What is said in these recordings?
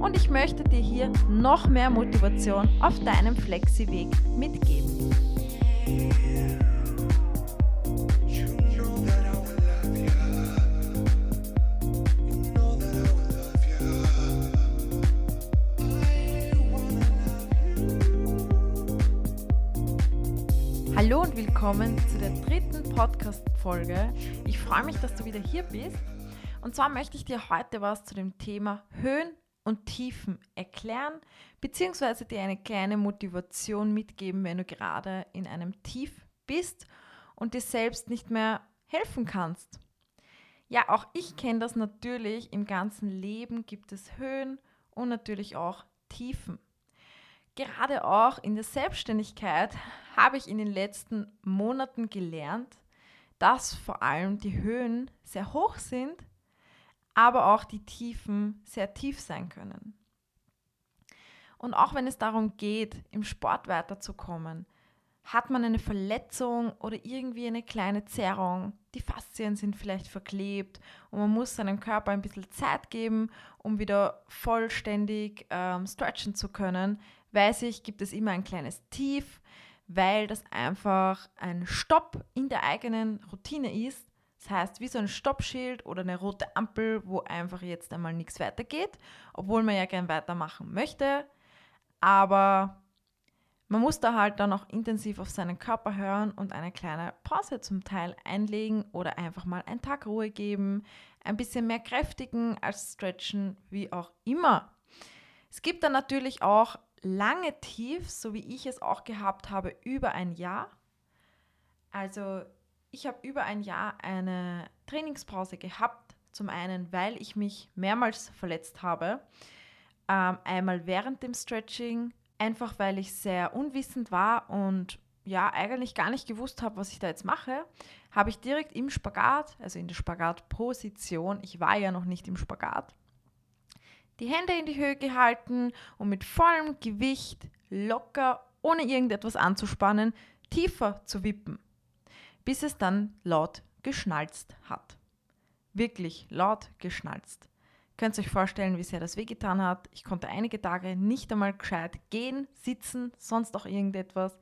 und ich möchte dir hier noch mehr Motivation auf deinem Flexi-Weg mitgeben. Hallo und willkommen zu der dritten Podcast-Folge. Ich freue mich, dass du wieder hier bist. Und zwar möchte ich dir heute was zu dem Thema Höhen und Tiefen erklären, beziehungsweise dir eine kleine Motivation mitgeben, wenn du gerade in einem Tief bist und dir selbst nicht mehr helfen kannst. Ja, auch ich kenne das natürlich. Im ganzen Leben gibt es Höhen und natürlich auch Tiefen. Gerade auch in der Selbstständigkeit habe ich in den letzten Monaten gelernt, dass vor allem die Höhen sehr hoch sind aber auch die Tiefen sehr tief sein können. Und auch wenn es darum geht, im Sport weiterzukommen, hat man eine Verletzung oder irgendwie eine kleine Zerrung, die Faszien sind vielleicht verklebt und man muss seinem Körper ein bisschen Zeit geben, um wieder vollständig ähm, stretchen zu können, weiß ich, gibt es immer ein kleines Tief, weil das einfach ein Stopp in der eigenen Routine ist das heißt, wie so ein Stoppschild oder eine rote Ampel, wo einfach jetzt einmal nichts weitergeht, obwohl man ja gern weitermachen möchte. Aber man muss da halt dann auch intensiv auf seinen Körper hören und eine kleine Pause zum Teil einlegen oder einfach mal einen Tag Ruhe geben, ein bisschen mehr kräftigen als stretchen, wie auch immer. Es gibt dann natürlich auch lange Tiefs, so wie ich es auch gehabt habe, über ein Jahr. Also ich habe über ein Jahr eine Trainingspause gehabt. Zum einen, weil ich mich mehrmals verletzt habe. Ähm, einmal während dem Stretching, einfach weil ich sehr unwissend war und ja, eigentlich gar nicht gewusst habe, was ich da jetzt mache, habe ich direkt im Spagat, also in der Spagatposition, ich war ja noch nicht im Spagat, die Hände in die Höhe gehalten und mit vollem Gewicht locker, ohne irgendetwas anzuspannen, tiefer zu wippen bis es dann laut geschnalzt hat. Wirklich laut geschnalzt. Könnt ihr euch vorstellen, wie sehr das wehgetan hat. Ich konnte einige Tage nicht einmal gescheit gehen, sitzen, sonst auch irgendetwas.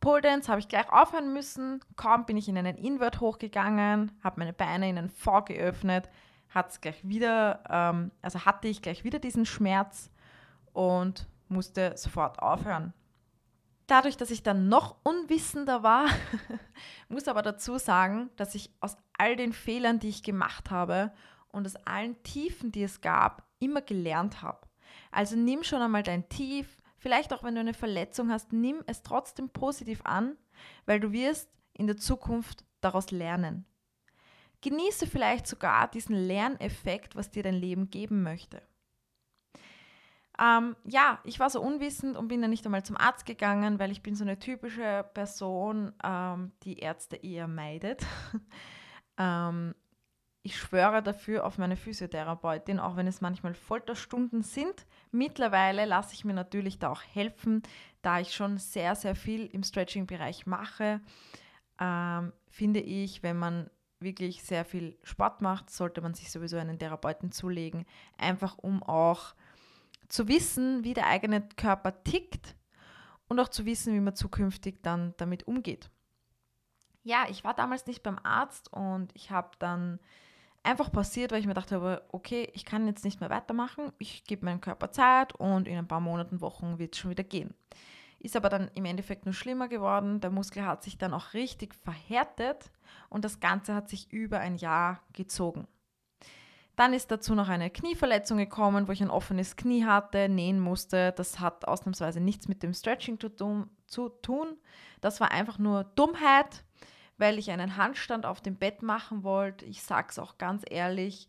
Pole Dance habe ich gleich aufhören müssen. Kaum bin ich in einen Invert hochgegangen, habe meine Beine in einen V geöffnet, hat es gleich wieder, ähm, also hatte ich gleich wieder diesen Schmerz und musste sofort aufhören. Dadurch, dass ich dann noch unwissender war, muss aber dazu sagen, dass ich aus all den Fehlern, die ich gemacht habe und aus allen Tiefen, die es gab, immer gelernt habe. Also nimm schon einmal dein Tief, vielleicht auch wenn du eine Verletzung hast, nimm es trotzdem positiv an, weil du wirst in der Zukunft daraus lernen. Genieße vielleicht sogar diesen Lerneffekt, was dir dein Leben geben möchte. Ähm, ja, ich war so unwissend und bin dann nicht einmal zum Arzt gegangen, weil ich bin so eine typische Person, ähm, die Ärzte eher meidet. ähm, ich schwöre dafür auf meine Physiotherapeutin, auch wenn es manchmal Folterstunden sind. Mittlerweile lasse ich mir natürlich da auch helfen, da ich schon sehr, sehr viel im Stretching-Bereich mache. Ähm, finde ich, wenn man wirklich sehr viel Sport macht, sollte man sich sowieso einen Therapeuten zulegen, einfach um auch zu wissen, wie der eigene Körper tickt und auch zu wissen, wie man zukünftig dann damit umgeht. Ja, ich war damals nicht beim Arzt und ich habe dann einfach passiert, weil ich mir dachte, okay, ich kann jetzt nicht mehr weitermachen, ich gebe meinem Körper Zeit und in ein paar Monaten, Wochen wird es schon wieder gehen. Ist aber dann im Endeffekt nur schlimmer geworden. Der Muskel hat sich dann auch richtig verhärtet und das Ganze hat sich über ein Jahr gezogen. Dann ist dazu noch eine Knieverletzung gekommen, wo ich ein offenes Knie hatte, nähen musste. Das hat ausnahmsweise nichts mit dem Stretching zu tun. Das war einfach nur Dummheit, weil ich einen Handstand auf dem Bett machen wollte. Ich sage es auch ganz ehrlich.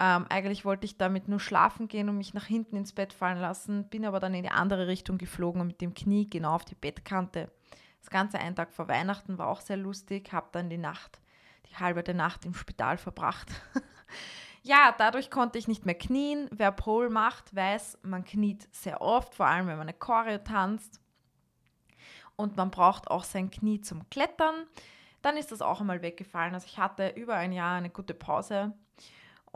Ähm, eigentlich wollte ich damit nur schlafen gehen und mich nach hinten ins Bett fallen lassen, bin aber dann in die andere Richtung geflogen und mit dem Knie genau auf die Bettkante. Das ganze ein Tag vor Weihnachten war auch sehr lustig, habe dann die Nacht, die halbe Nacht im Spital verbracht. ja, dadurch konnte ich nicht mehr knien. Wer Pole macht, weiß, man kniet sehr oft, vor allem wenn man eine Choreo tanzt. Und man braucht auch sein Knie zum Klettern. Dann ist das auch einmal weggefallen. Also ich hatte über ein Jahr eine gute Pause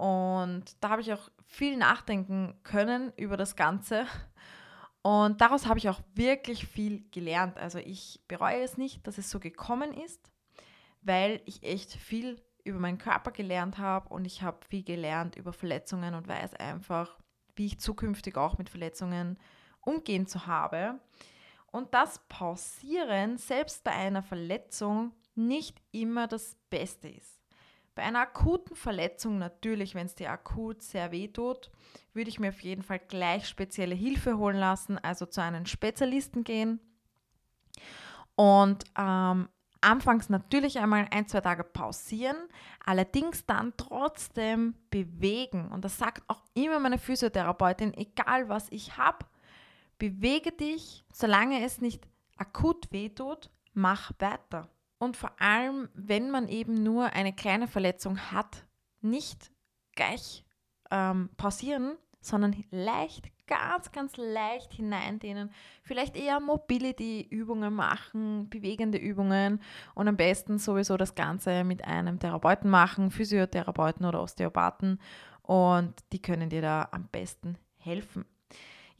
und da habe ich auch viel nachdenken können über das Ganze. Und daraus habe ich auch wirklich viel gelernt. Also ich bereue es nicht, dass es so gekommen ist, weil ich echt viel über meinen Körper gelernt habe und ich habe viel gelernt über Verletzungen und weiß einfach, wie ich zukünftig auch mit Verletzungen umgehen zu habe. Und das Pausieren selbst bei einer Verletzung nicht immer das Beste ist. Bei einer akuten Verletzung natürlich, wenn es dir akut sehr weh tut, würde ich mir auf jeden Fall gleich spezielle Hilfe holen lassen, also zu einem Spezialisten gehen. Und ähm, anfangs natürlich einmal ein, zwei Tage pausieren, allerdings dann trotzdem bewegen. Und das sagt auch immer meine Physiotherapeutin, egal was ich habe, bewege dich, solange es nicht akut wehtut, mach weiter. Und vor allem, wenn man eben nur eine kleine Verletzung hat, nicht gleich ähm, pausieren, sondern leicht, ganz, ganz leicht hineindehnen. Vielleicht eher Mobility-Übungen machen, bewegende Übungen und am besten sowieso das Ganze mit einem Therapeuten machen, Physiotherapeuten oder Osteopathen und die können dir da am besten helfen.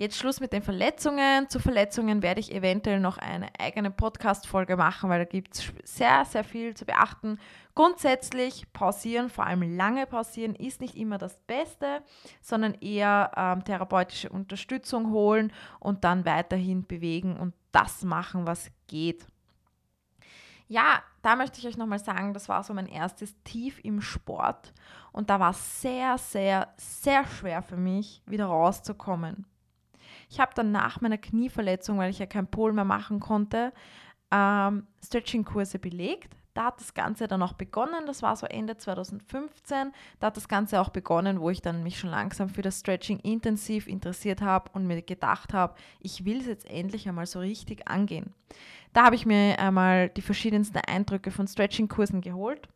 Jetzt Schluss mit den Verletzungen. Zu Verletzungen werde ich eventuell noch eine eigene Podcast-Folge machen, weil da gibt es sehr, sehr viel zu beachten. Grundsätzlich pausieren, vor allem lange pausieren, ist nicht immer das Beste, sondern eher ähm, therapeutische Unterstützung holen und dann weiterhin bewegen und das machen, was geht. Ja, da möchte ich euch nochmal sagen, das war so mein erstes Tief im Sport und da war es sehr, sehr, sehr schwer für mich, wieder rauszukommen. Ich habe dann nach meiner Knieverletzung, weil ich ja kein Pol mehr machen konnte, ähm, Stretching-Kurse belegt. Da hat das Ganze dann auch begonnen, das war so Ende 2015. Da hat das Ganze auch begonnen, wo ich dann mich schon langsam für das Stretching intensiv interessiert habe und mir gedacht habe, ich will es jetzt endlich einmal so richtig angehen. Da habe ich mir einmal die verschiedensten Eindrücke von Stretching-Kursen geholt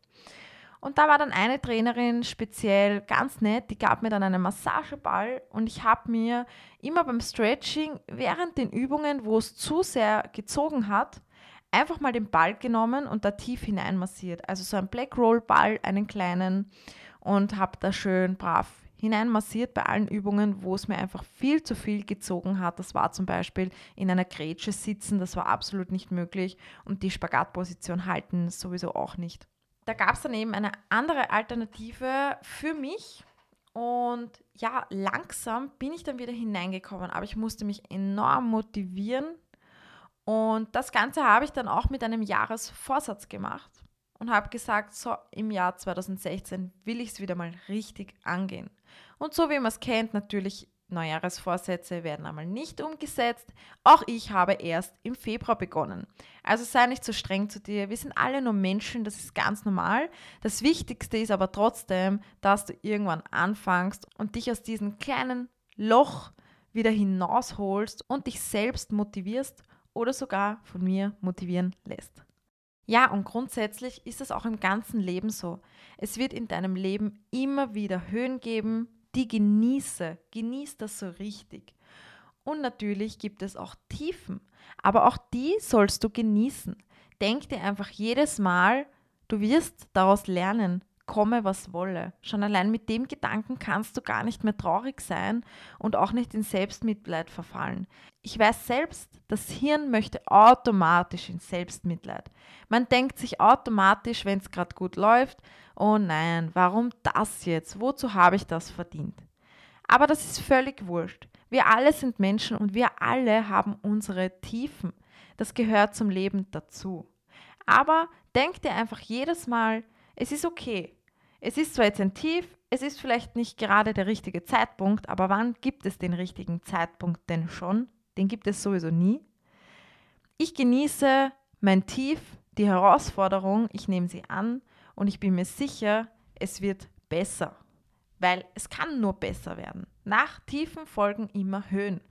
und da war dann eine Trainerin speziell ganz nett, die gab mir dann einen Massageball und ich habe mir immer beim Stretching während den Übungen, wo es zu sehr gezogen hat, einfach mal den Ball genommen und da tief hinein massiert. Also so ein Black Roll Ball, einen kleinen und habe da schön brav hinein massiert bei allen Übungen, wo es mir einfach viel zu viel gezogen hat. Das war zum Beispiel in einer Grätsche sitzen, das war absolut nicht möglich und die Spagatposition halten sowieso auch nicht da gab es dann eben eine andere Alternative für mich. Und ja, langsam bin ich dann wieder hineingekommen, aber ich musste mich enorm motivieren. Und das Ganze habe ich dann auch mit einem Jahresvorsatz gemacht und habe gesagt, so im Jahr 2016 will ich es wieder mal richtig angehen. Und so wie man es kennt, natürlich Neujahresvorsätze werden einmal nicht umgesetzt. Auch ich habe erst im Februar begonnen. Also sei nicht so streng zu dir. Wir sind alle nur Menschen, das ist ganz normal. Das Wichtigste ist aber trotzdem, dass du irgendwann anfängst und dich aus diesem kleinen Loch wieder hinausholst und dich selbst motivierst oder sogar von mir motivieren lässt. Ja, und grundsätzlich ist es auch im ganzen Leben so. Es wird in deinem Leben immer wieder Höhen geben, die genieße. Genieß das so richtig. Und natürlich gibt es auch Tiefen, aber auch die sollst du genießen. Denk dir einfach jedes Mal, du wirst daraus lernen komme, was wolle. Schon allein mit dem Gedanken kannst du gar nicht mehr traurig sein und auch nicht in Selbstmitleid verfallen. Ich weiß selbst, das Hirn möchte automatisch in Selbstmitleid. Man denkt sich automatisch, wenn es gerade gut läuft, oh nein, warum das jetzt? Wozu habe ich das verdient? Aber das ist völlig wurscht. Wir alle sind Menschen und wir alle haben unsere Tiefen. Das gehört zum Leben dazu. Aber denk dir einfach jedes Mal, es ist okay. Es ist zwar jetzt ein Tief, es ist vielleicht nicht gerade der richtige Zeitpunkt, aber wann gibt es den richtigen Zeitpunkt denn schon? Den gibt es sowieso nie. Ich genieße mein Tief, die Herausforderung, ich nehme sie an und ich bin mir sicher, es wird besser. weil es kann nur besser werden. Nach Tiefen folgen immer Höhen.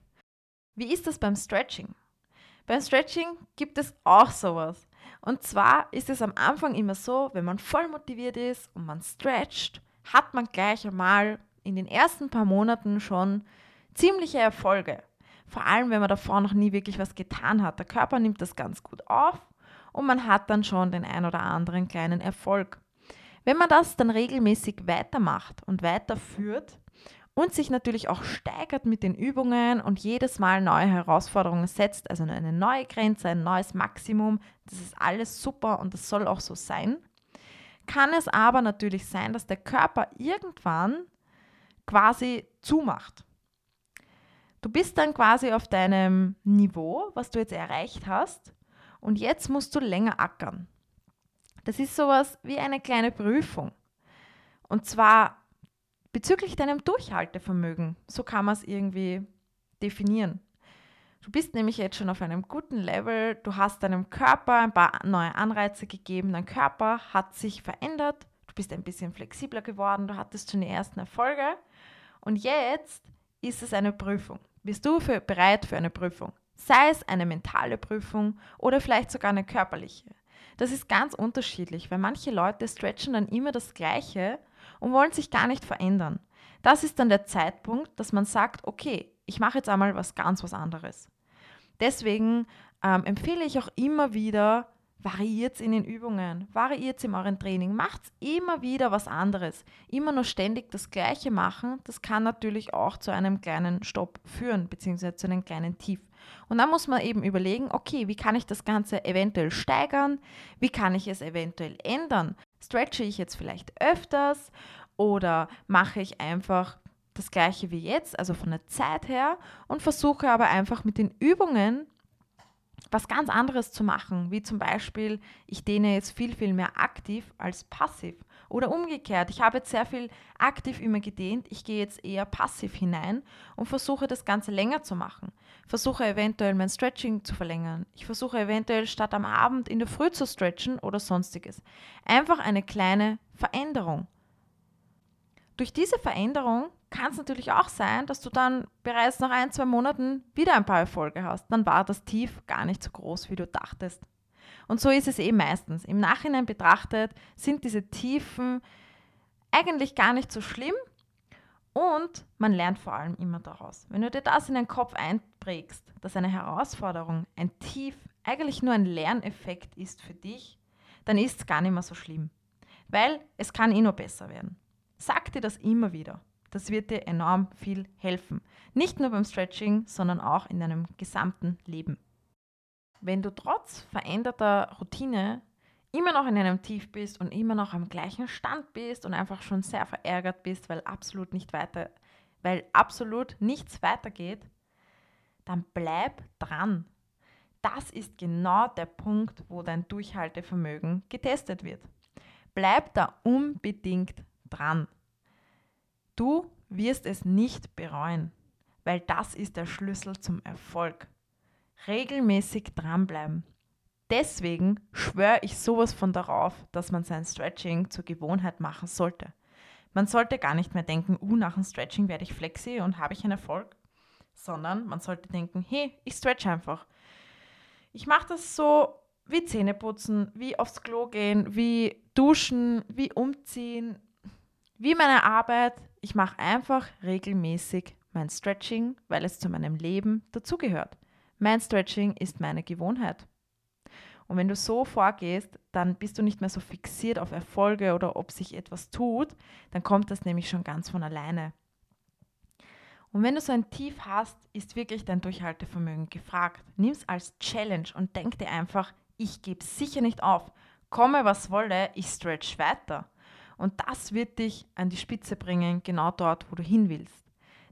Wie ist das beim Stretching? Beim Stretching gibt es auch sowas. Und zwar ist es am Anfang immer so, wenn man voll motiviert ist und man stretcht, hat man gleich einmal in den ersten paar Monaten schon ziemliche Erfolge. Vor allem, wenn man davor noch nie wirklich was getan hat. Der Körper nimmt das ganz gut auf und man hat dann schon den ein oder anderen kleinen Erfolg. Wenn man das dann regelmäßig weitermacht und weiterführt und sich natürlich auch steigert mit den Übungen und jedes Mal neue Herausforderungen setzt, also eine neue Grenze, ein neues Maximum, das ist alles super und das soll auch so sein, kann es aber natürlich sein, dass der Körper irgendwann quasi zumacht. Du bist dann quasi auf deinem Niveau, was du jetzt erreicht hast, und jetzt musst du länger ackern. Das ist sowas wie eine kleine Prüfung. Und zwar bezüglich deinem Durchhaltevermögen. So kann man es irgendwie definieren. Du bist nämlich jetzt schon auf einem guten Level, du hast deinem Körper ein paar neue Anreize gegeben, dein Körper hat sich verändert, du bist ein bisschen flexibler geworden, du hattest schon die ersten Erfolge und jetzt ist es eine Prüfung. Bist du für, bereit für eine Prüfung? Sei es eine mentale Prüfung oder vielleicht sogar eine körperliche. Das ist ganz unterschiedlich, weil manche Leute stretchen dann immer das Gleiche und wollen sich gar nicht verändern. Das ist dann der Zeitpunkt, dass man sagt, okay, ich mache jetzt einmal was ganz was anderes. Deswegen ähm, empfehle ich auch immer wieder, variiert in den Übungen, variiert in eurem Training, macht immer wieder was anderes. Immer nur ständig das Gleiche machen, das kann natürlich auch zu einem kleinen Stopp führen, beziehungsweise zu einem kleinen Tief. Und dann muss man eben überlegen, okay, wie kann ich das Ganze eventuell steigern? Wie kann ich es eventuell ändern? Stretche ich jetzt vielleicht öfters oder mache ich einfach das gleiche wie jetzt, also von der Zeit her und versuche aber einfach mit den Übungen was ganz anderes zu machen, wie zum Beispiel, ich dehne jetzt viel, viel mehr aktiv als passiv. Oder umgekehrt, ich habe jetzt sehr viel aktiv immer gedehnt, ich gehe jetzt eher passiv hinein und versuche das Ganze länger zu machen. Versuche eventuell mein Stretching zu verlängern. Ich versuche eventuell statt am Abend in der Früh zu stretchen oder sonstiges. Einfach eine kleine Veränderung. Durch diese Veränderung kann es natürlich auch sein, dass du dann bereits nach ein, zwei Monaten wieder ein paar Erfolge hast. Dann war das Tief gar nicht so groß, wie du dachtest. Und so ist es eben meistens. Im Nachhinein betrachtet sind diese Tiefen eigentlich gar nicht so schlimm und man lernt vor allem immer daraus. Wenn du dir das in den Kopf einprägst, dass eine Herausforderung, ein Tief eigentlich nur ein Lerneffekt ist für dich, dann ist es gar nicht mehr so schlimm. Weil es kann eh nur besser werden. Sag dir das immer wieder. Das wird dir enorm viel helfen. Nicht nur beim Stretching, sondern auch in deinem gesamten Leben. Wenn du trotz veränderter Routine immer noch in einem Tief bist und immer noch am gleichen Stand bist und einfach schon sehr verärgert bist, weil absolut nicht weiter, weil absolut nichts weitergeht, dann bleib dran. Das ist genau der Punkt, wo dein Durchhaltevermögen getestet wird. Bleib da unbedingt dran. Du wirst es nicht bereuen, weil das ist der Schlüssel zum Erfolg. Regelmäßig dranbleiben. Deswegen schwöre ich sowas von darauf, dass man sein Stretching zur Gewohnheit machen sollte. Man sollte gar nicht mehr denken, uh, nach dem Stretching werde ich flexi und habe ich einen Erfolg, sondern man sollte denken, hey, ich stretch einfach. Ich mache das so wie Zähneputzen, wie aufs Klo gehen, wie duschen, wie umziehen, wie meine Arbeit. Ich mache einfach regelmäßig mein Stretching, weil es zu meinem Leben dazugehört. Mein Stretching ist meine Gewohnheit. Und wenn du so vorgehst, dann bist du nicht mehr so fixiert auf Erfolge oder ob sich etwas tut, dann kommt das nämlich schon ganz von alleine. Und wenn du so ein Tief hast, ist wirklich dein Durchhaltevermögen gefragt. Nimm es als Challenge und denk dir einfach, ich gebe sicher nicht auf. Komme, was wolle, ich stretch weiter. Und das wird dich an die Spitze bringen, genau dort, wo du hin willst.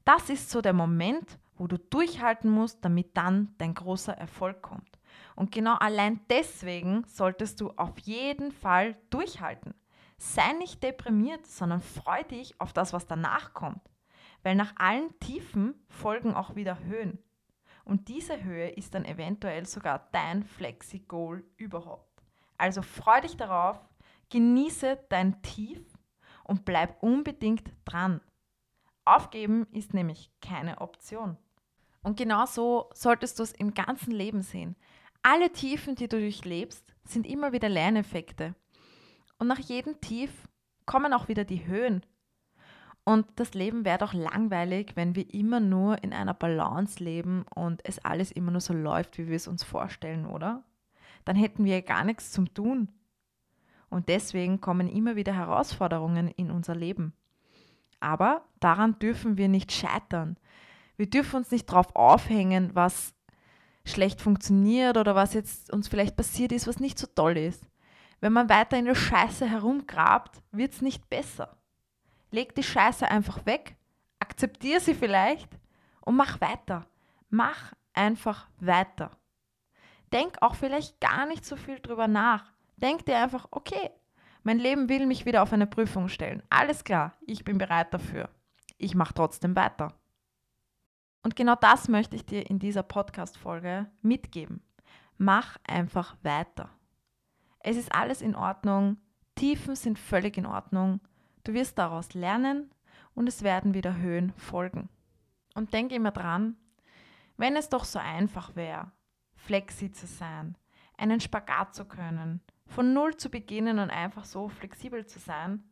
Das ist so der Moment, wo du durchhalten musst, damit dann dein großer Erfolg kommt. Und genau allein deswegen solltest du auf jeden Fall durchhalten. Sei nicht deprimiert, sondern freu dich auf das, was danach kommt. Weil nach allen Tiefen folgen auch wieder Höhen. Und diese Höhe ist dann eventuell sogar dein Flexi-Goal überhaupt. Also freu dich darauf, genieße dein Tief und bleib unbedingt dran. Aufgeben ist nämlich keine Option. Und genau so solltest du es im ganzen Leben sehen. Alle Tiefen, die du durchlebst, sind immer wieder Lerneffekte. Und nach jedem Tief kommen auch wieder die Höhen. Und das Leben wäre doch langweilig, wenn wir immer nur in einer Balance leben und es alles immer nur so läuft, wie wir es uns vorstellen, oder? Dann hätten wir gar nichts zum Tun. Und deswegen kommen immer wieder Herausforderungen in unser Leben. Aber daran dürfen wir nicht scheitern. Wir dürfen uns nicht darauf aufhängen, was schlecht funktioniert oder was jetzt uns vielleicht passiert ist, was nicht so toll ist. Wenn man weiter in der Scheiße herumgrabt, wird es nicht besser. Leg die Scheiße einfach weg, akzeptiere sie vielleicht und mach weiter. Mach einfach weiter. Denk auch vielleicht gar nicht so viel drüber nach. Denk dir einfach, okay, mein Leben will mich wieder auf eine Prüfung stellen. Alles klar, ich bin bereit dafür. Ich mache trotzdem weiter. Und genau das möchte ich dir in dieser Podcast-Folge mitgeben. Mach einfach weiter. Es ist alles in Ordnung. Tiefen sind völlig in Ordnung. Du wirst daraus lernen und es werden wieder Höhen folgen. Und denk immer dran, wenn es doch so einfach wäre, flexi zu sein, einen Spagat zu können, von Null zu beginnen und einfach so flexibel zu sein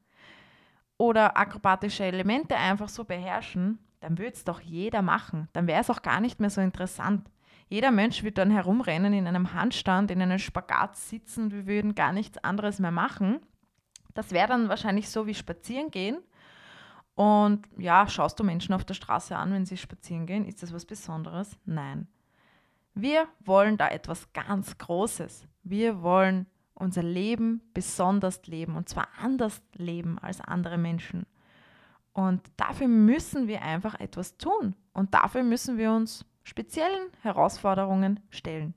oder akrobatische Elemente einfach so beherrschen, dann würde es doch jeder machen. Dann wäre es auch gar nicht mehr so interessant. Jeder Mensch würde dann herumrennen in einem Handstand, in einem Spagat sitzen wir würden gar nichts anderes mehr machen. Das wäre dann wahrscheinlich so wie spazieren gehen. Und ja, schaust du Menschen auf der Straße an, wenn sie spazieren gehen? Ist das was Besonderes? Nein. Wir wollen da etwas ganz Großes. Wir wollen unser Leben besonders leben und zwar anders leben als andere Menschen. Und dafür müssen wir einfach etwas tun und dafür müssen wir uns speziellen Herausforderungen stellen.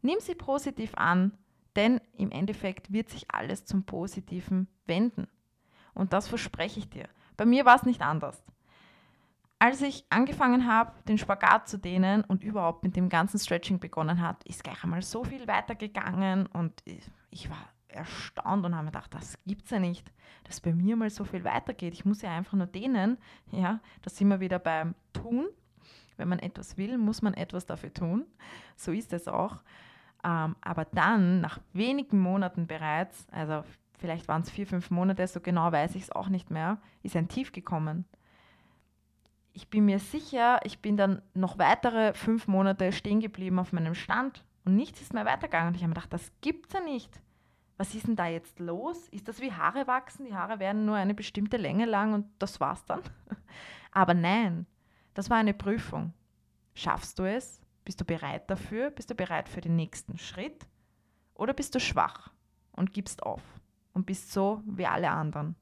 Nimm sie positiv an, denn im Endeffekt wird sich alles zum Positiven wenden. Und das verspreche ich dir. Bei mir war es nicht anders. Als ich angefangen habe, den Spagat zu dehnen und überhaupt mit dem ganzen Stretching begonnen hat, ist gleich einmal so viel weitergegangen und ich war erstaunt und habe mir gedacht, das gibt es ja nicht, dass bei mir mal so viel weitergeht. Ich muss ja einfach nur dehnen. Ja, da sind wir wieder beim Tun. Wenn man etwas will, muss man etwas dafür tun. So ist es auch. Ähm, aber dann, nach wenigen Monaten bereits, also vielleicht waren es vier, fünf Monate, so genau weiß ich es auch nicht mehr, ist ein Tief gekommen ich bin mir sicher, ich bin dann noch weitere fünf Monate stehen geblieben auf meinem Stand und nichts ist mehr weitergegangen. Und ich habe mir gedacht, das gibt's ja nicht. Was ist denn da jetzt los? Ist das wie Haare wachsen? Die Haare werden nur eine bestimmte Länge lang und das war's dann. Aber nein, das war eine Prüfung. Schaffst du es? Bist du bereit dafür? Bist du bereit für den nächsten Schritt? Oder bist du schwach und gibst auf und bist so wie alle anderen?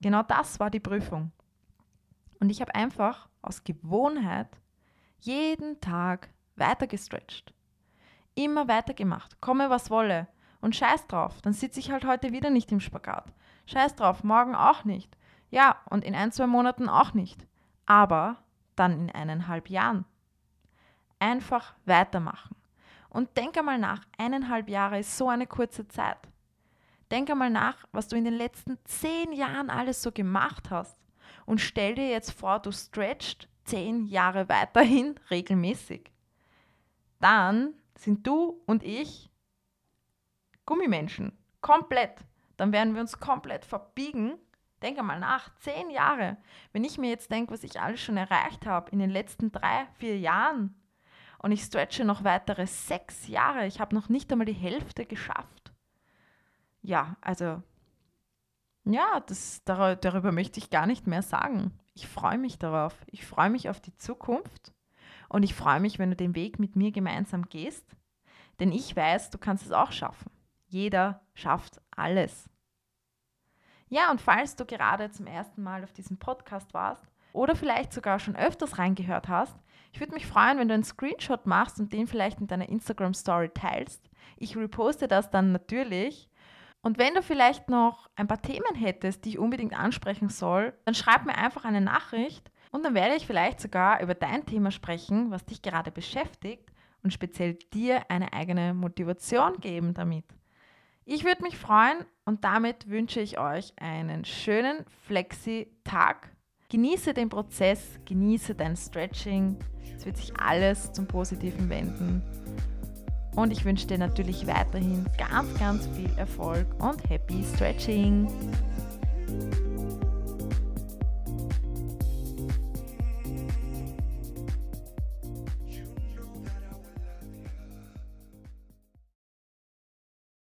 Genau das war die Prüfung. Und ich habe einfach aus Gewohnheit jeden Tag weiter gestretcht. Immer weiter gemacht. Komme, was wolle. Und scheiß drauf, dann sitze ich halt heute wieder nicht im Spagat. Scheiß drauf, morgen auch nicht. Ja, und in ein, zwei Monaten auch nicht. Aber dann in eineinhalb Jahren. Einfach weitermachen. Und denk einmal nach, eineinhalb Jahre ist so eine kurze Zeit. Denk einmal nach, was du in den letzten zehn Jahren alles so gemacht hast. Und stell dir jetzt vor, du stretchst zehn Jahre weiterhin regelmäßig. Dann sind du und ich Gummimenschen. Komplett. Dann werden wir uns komplett verbiegen. Denk einmal nach, zehn Jahre. Wenn ich mir jetzt denke, was ich alles schon erreicht habe in den letzten drei, vier Jahren und ich stretche noch weitere sechs Jahre, ich habe noch nicht einmal die Hälfte geschafft. Ja, also ja, das, darüber möchte ich gar nicht mehr sagen. Ich freue mich darauf. Ich freue mich auf die Zukunft und ich freue mich, wenn du den Weg mit mir gemeinsam gehst, denn ich weiß, du kannst es auch schaffen. Jeder schafft alles. Ja, und falls du gerade zum ersten Mal auf diesem Podcast warst oder vielleicht sogar schon öfters reingehört hast, ich würde mich freuen, wenn du einen Screenshot machst und den vielleicht in deiner Instagram Story teilst. Ich reposte das dann natürlich und wenn du vielleicht noch ein paar Themen hättest, die ich unbedingt ansprechen soll, dann schreib mir einfach eine Nachricht und dann werde ich vielleicht sogar über dein Thema sprechen, was dich gerade beschäftigt und speziell dir eine eigene Motivation geben damit. Ich würde mich freuen und damit wünsche ich euch einen schönen Flexi-Tag. Genieße den Prozess, genieße dein Stretching. Es wird sich alles zum Positiven wenden. Und ich wünsche dir natürlich weiterhin ganz, ganz viel Erfolg und Happy Stretching.